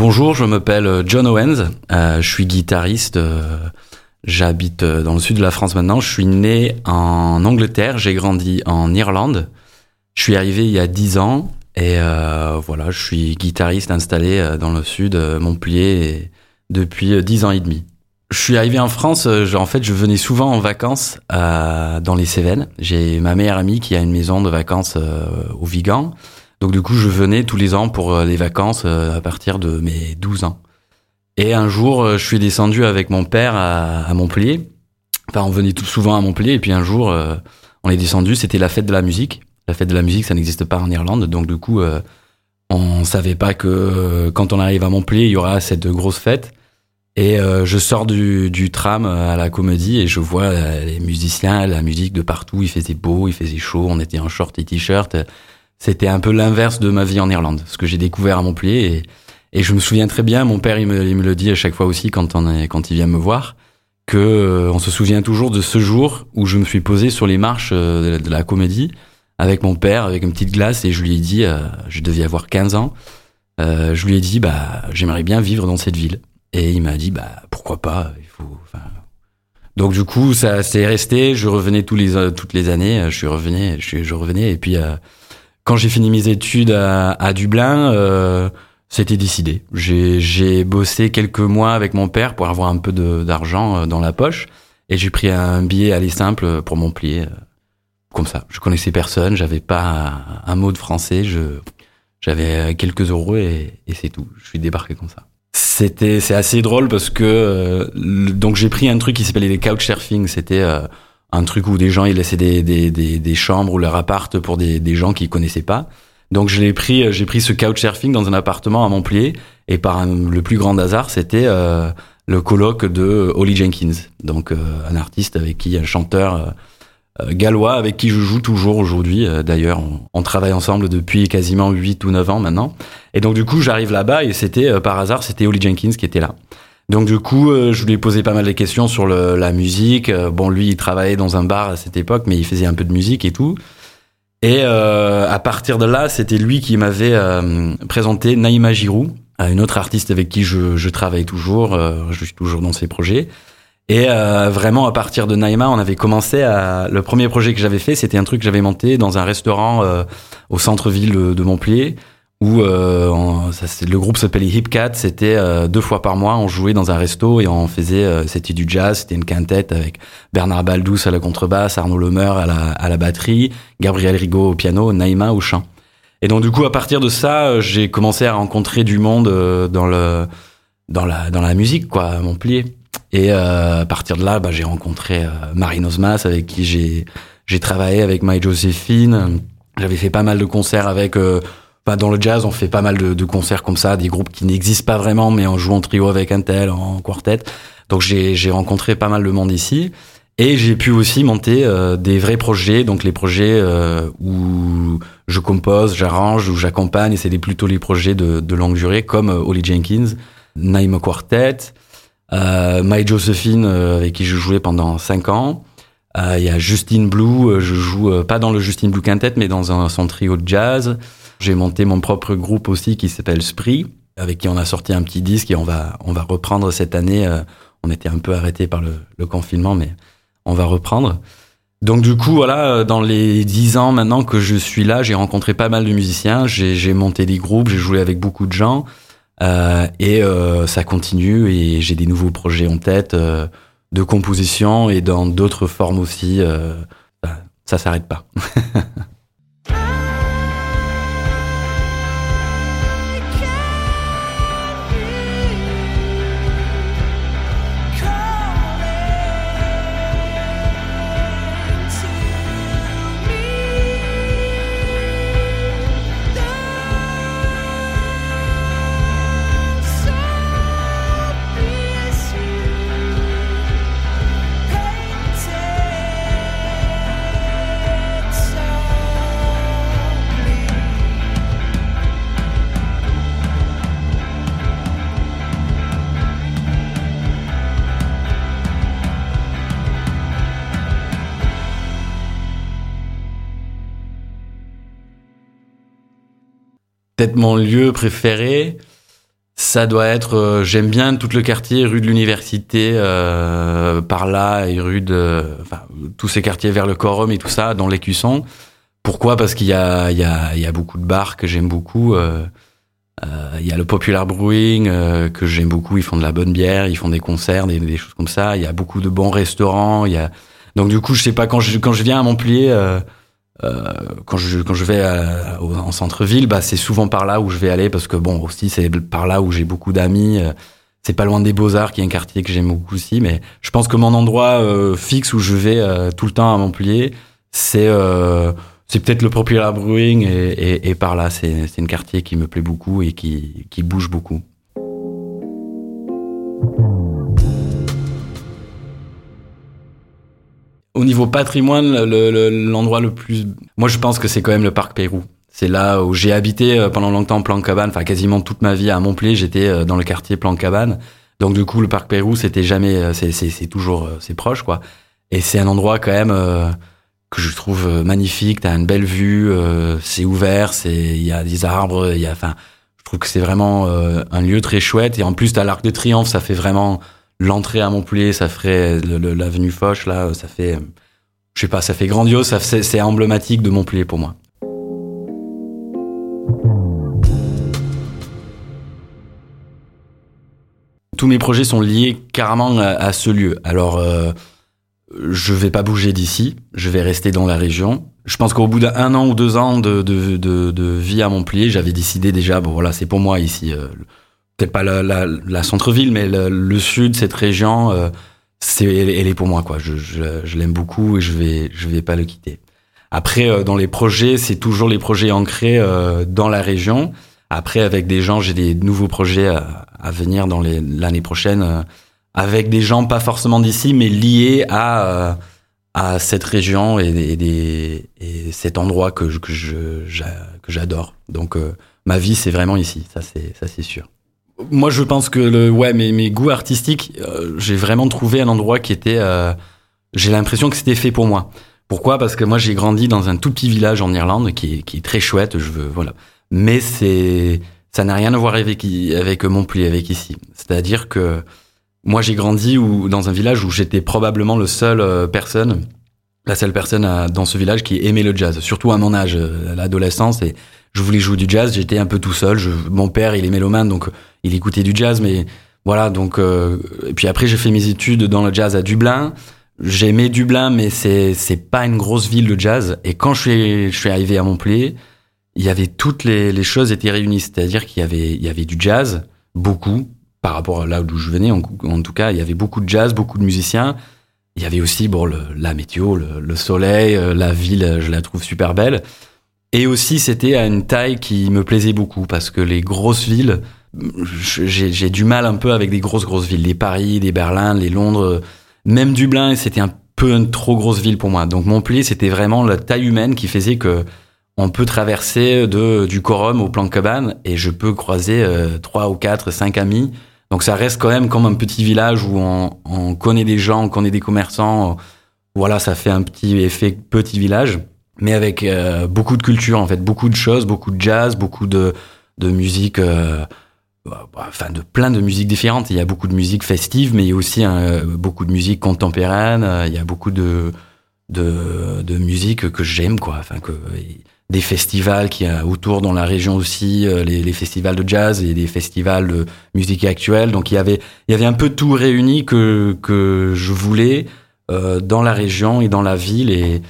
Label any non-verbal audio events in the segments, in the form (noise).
Bonjour, je m'appelle John Owens, euh, je suis guitariste, euh, j'habite euh, dans le sud de la France maintenant, je suis né en Angleterre, j'ai grandi en Irlande, je suis arrivé il y a 10 ans et voilà, je suis guitariste installé dans le sud, Montpellier, depuis 10 ans et demi. Je suis arrivé en France, en fait, je venais souvent en vacances dans les Cévennes. J'ai ma meilleure amie qui a une maison de vacances au Vigan. Donc du coup, je venais tous les ans pour euh, les vacances euh, à partir de mes 12 ans. Et un jour, euh, je suis descendu avec mon père à, Montpellier. Enfin, on venait tout souvent à Montpellier. Et puis un jour, on est descendu. C'était la fête de la musique. La fête de la musique, ça n'existe pas en Irlande. Donc du coup, on savait pas que quand on arrive à Montpellier, il y aura cette grosse fête. Et je sors du, du, tram à la comédie et je vois les musiciens, la musique de partout. Il faisait beau, il faisait chaud. On était en short et t-shirt c'était un peu l'inverse de ma vie en Irlande, ce que j'ai découvert à Montpellier. Et, et, je me souviens très bien, mon père, il me, le dit à chaque fois aussi quand, il vient me voir, que euh, on se souvient toujours de ce jour où je me suis posé sur les marches euh, de, la, comédie avec mon père, avec une petite glace, et je lui ai dit, euh, je devais avoir 15 ans, je lui ai dit, bah, j'aimerais bien vivre dans cette ville. Et il m'a dit, bah, pourquoi pas, donc du coup, ça s'est resté. Je revenais tous les toutes les années. Je je, je revenais et puis quand j'ai fini mes études à, Dublin, euh, c'était décidé. J'ai bossé quelques mois avec mon père pour avoir un peu d'argent euh, dans la poche. Et j'ai pris un billet aller simple pour Montpellier. Euh, comme ça. Je connaissais personne, j'avais pas un mot de français, je, j'avais quelques euros et, c'est tout. Je suis débarqué comme ça. C'était, c'est assez drôle parce que, donc j'ai pris un truc qui s'appelait les couchsurfing. C'était, un truc où des gens ils laissaient des, des, des, des chambres ou leur appart pour des, des gens qu'ils connaissaient pas. Donc je l'ai pris, j'ai pris ce couchsurfing dans un appartement à Montpellier et par le plus grand hasard, c'était euh, le colloque de Holly Jenkins, donc euh, un artiste avec qui, un chanteur euh, gallois avec qui je joue toujours aujourd'hui. D'ailleurs, on, on, travaille ensemble depuis quasiment 8 ou 9 ans maintenant. Et donc du coup, j'arrive là-bas et c'était par hasard, c'était Holly Jenkins qui était là. Donc du coup, euh, je lui ai posé pas mal de questions sur la musique. Euh, bon, lui, il travaillait dans un bar à cette époque, mais il faisait un peu de musique et tout. Et euh, à partir de là, c'était lui qui m'avait présenté Naïma Giroud, une autre artiste avec qui je, je travaille toujours. je suis toujours dans ses projets. Et vraiment, à partir de Naïma, on avait commencé à... Le premier projet que j'avais fait, c'était un truc que j'avais monté dans un restaurant au centre-ville de Montpellier où euh, ça, le groupe s'appelait Hip Cat, c'était euh, deux fois par mois, on jouait dans un resto et on faisait, euh, c'était du jazz, c'était une quintette avec Bernard Baldous à la contrebasse, Arnaud Lemeur à la, à la batterie, Gabriel Rigaud au piano, Naïma au chant. Et donc du coup, à partir de ça, j'ai commencé à rencontrer du monde dans le dans la dans la musique, quoi, à Montpellier. Et à partir de là, bah, j'ai rencontré Marine Osmas avec qui j'ai j'ai travaillé avec My Joséphine. J'avais fait pas mal de concerts avec dans le jazz, on fait pas mal de, concerts comme ça, des groupes qui n'existent pas vraiment, mais on joue en trio avec un tel, en quartet. Donc j'ai rencontré pas mal de monde ici. Et j'ai pu aussi monter euh, des vrais projets, donc les projets euh, où je compose, j'arrange, où j'accompagne, et c'est plutôt les projets de, longue durée, comme euh, Holly Jenkins, Naïm Quartet, euh, My Josephine, avec qui je jouais pendant cinq ans. Il y a Justine Blue, je joue pas dans le Justine Blue Quintet, mais dans un, son trio de jazz. J'ai monté mon propre groupe aussi qui s'appelle Spree, avec qui on a sorti un petit disque et on va, on va reprendre cette année. Euh, on était un peu arrêté par le, le, confinement, mais on va reprendre. Donc du coup, voilà, euh, dans les dix ans maintenant que je suis là, j'ai rencontré pas mal de musiciens, j'ai monté des groupes, j'ai joué avec beaucoup de gens, euh, et euh, ça continue, et j'ai des nouveaux projets en tête euh, de composition et dans d'autres formes aussi. ça, ça s'arrête pas. (laughs) peut-être mon lieu préféré, ça doit être, euh, j'aime bien tout le quartier, rue de l'université, euh, par là, et rue de, enfin, tous ces quartiers vers le Corum et tout ça, dans l'écusson. Pourquoi? Parce qu'il y y, y a beaucoup de bars que j'aime beaucoup. Euh il y a le Popular Brewing que j'aime beaucoup. Ils font de la bonne bière, ils font des concerts, des, des, choses comme ça. Il y a beaucoup de bons restaurants. Il y a donc du coup, je sais pas quand je quand je viens à Montpellier. Euh, quand je quand je vais à, en centre-ville, bah c'est souvent par là où je vais aller parce que bon aussi c'est par là où j'ai beaucoup d'amis. Euh, c'est pas loin des Beaux Arts, qui est un quartier que j'aime beaucoup aussi. Mais je pense que mon endroit euh, fixe où je vais tout le temps à Montpellier, c'est c'est peut-être le Popular Brewing et, et, et par là c'est c'est un quartier qui me plaît beaucoup et qui qui bouge beaucoup. Au niveau patrimoine, l'endroit le, plus... Moi, je pense que c'est quand même le parc Pérou. C'est là où j'ai habité euh, pendant longtemps Plan Cabane, enfin quasiment toute ma vie à Montpellier, j'étais euh, dans le quartier Plan Cabane. Donc du coup, le parc Pérou, c'était jamais, euh, c'est toujours, c'est proche quoi. Et c'est un endroit quand même que je trouve magnifique. T'as une belle vue, c'est ouvert, c'est, il y a des arbres, il y a, enfin, je trouve que c'est vraiment un lieu très chouette. Et en plus, t'as l'Arc de Triomphe, ça fait vraiment l'entrée à Montpellier, ça ferait l'avenue Foch là, ça fait, je sais pas, ça fait grandiose, c'est emblématique de Montpellier pour moi. Tous mes projets sont liés carrément à, ce lieu. Alors, euh, je vais pas bouger d'ici, je vais rester dans la région. Je pense qu'au bout d'un an ou deux ans de, de, de, de vie à Montpellier, j'avais décidé déjà, bon voilà, c'est pour moi ici. Euh, peut-être pas la, la, la centre-ville, mais le, le, sud, cette région, euh, c'est, elle, est pour moi, quoi. Je, je, je l'aime beaucoup et je vais, je vais pas le quitter. Après, euh, dans les projets, c'est toujours les projets ancrés euh, dans la région. Après, avec des gens, j'ai des nouveaux projets à, à venir dans les, l'année prochaine, euh, avec des gens pas forcément d'ici, mais liés à à cette région et, et, des, et cet endroit que, que je que j'adore. Donc, ma vie, c'est vraiment ici. Ça, c'est ça, c'est sûr. Moi, je pense que le, ouais, mes, goûts artistiques, euh, j'ai vraiment trouvé un endroit qui était. Euh, j'ai l'impression que c'était fait pour moi. Pourquoi? Parce que moi, j'ai grandi dans un tout petit village en Irlande qui est, très chouette. Je veux, voilà. Mais c'est, ça n'a rien à voir avec avec Montpellier, avec ici. C'est-à-dire que moi, j'ai grandi où, dans un village où j'étais probablement le seul euh, personne, la seule personne à, dans ce village qui aimait le jazz, surtout à mon âge, l'adolescence. Et je voulais jouer du jazz, j'étais un peu tout seul. Mon père, il est mélomane, donc il écoutait du jazz, mais voilà. Donc, euh, et puis après, j'ai fait mes études dans le jazz à Dublin. J'aimais Dublin, mais c'est c'est pas une grosse ville de jazz. Et quand je suis je suis arrivé à Montpellier, il y avait toutes les, les choses étaient réunies, c'est-à-dire qu'il y avait il y avait du jazz, beaucoup par rapport à là d'où je venais. En, tout cas, il y avait beaucoup de jazz, beaucoup de musiciens. Il y avait aussi bon la météo, le, le soleil, euh, la ville, je la trouve super belle. Et aussi, c'était à une taille qui me plaisait beaucoup parce que les grosses villes, j'ai du mal un peu avec des grosses grosses villes, les Paris, les Berlin, les Londres, même Dublin, c'était un peu une trop grosse ville pour moi. Donc Montpellier, c'était vraiment la taille humaine qui faisait que on peut traverser de du Corum au plan cabane et je peux croiser euh, trois ou quatre, cinq amis. Donc ça reste quand même comme un petit village où on, on connaît des gens, on connaît des commerçants. Voilà, ça fait un petit effet petit village mais avec euh, beaucoup de culture en fait, beaucoup de choses, beaucoup de jazz, beaucoup de de musique, euh, bah, enfin de plein de musiques différentes. Il y a beaucoup de musique festive, mais il y a aussi euh, beaucoup de musique contemporaine. Il y a beaucoup de de, de musique que j'aime quoi, enfin que des festivals qui a autour dans la région aussi, les, les, festivals de jazz et des festivals de musique actuelle. Donc il y avait il y avait un peu tout réuni que que je voulais euh, dans la région et dans la ville et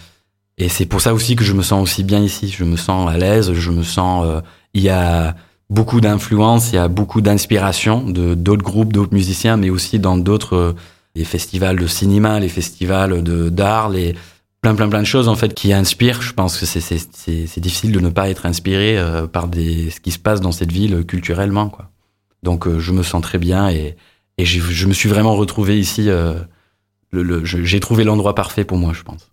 et c'est pour ça aussi que je me sens aussi bien ici. Je me sens à l'aise, je me sens. Euh, il y a beaucoup d'influence, il y a beaucoup d'inspiration de d'autres groupes, d'autres musiciens, mais aussi dans d'autres euh, les festivals de cinéma, les festivals de d'art, les plein plein plein de choses en fait qui inspirent. Je pense que c'est c'est c'est difficile de ne pas être inspiré euh, par des ce qui se passe dans cette ville culturellement quoi. Donc euh, je me sens très bien et et je me suis vraiment retrouvé ici. le, le j'ai trouvé l'endroit parfait pour moi, je pense.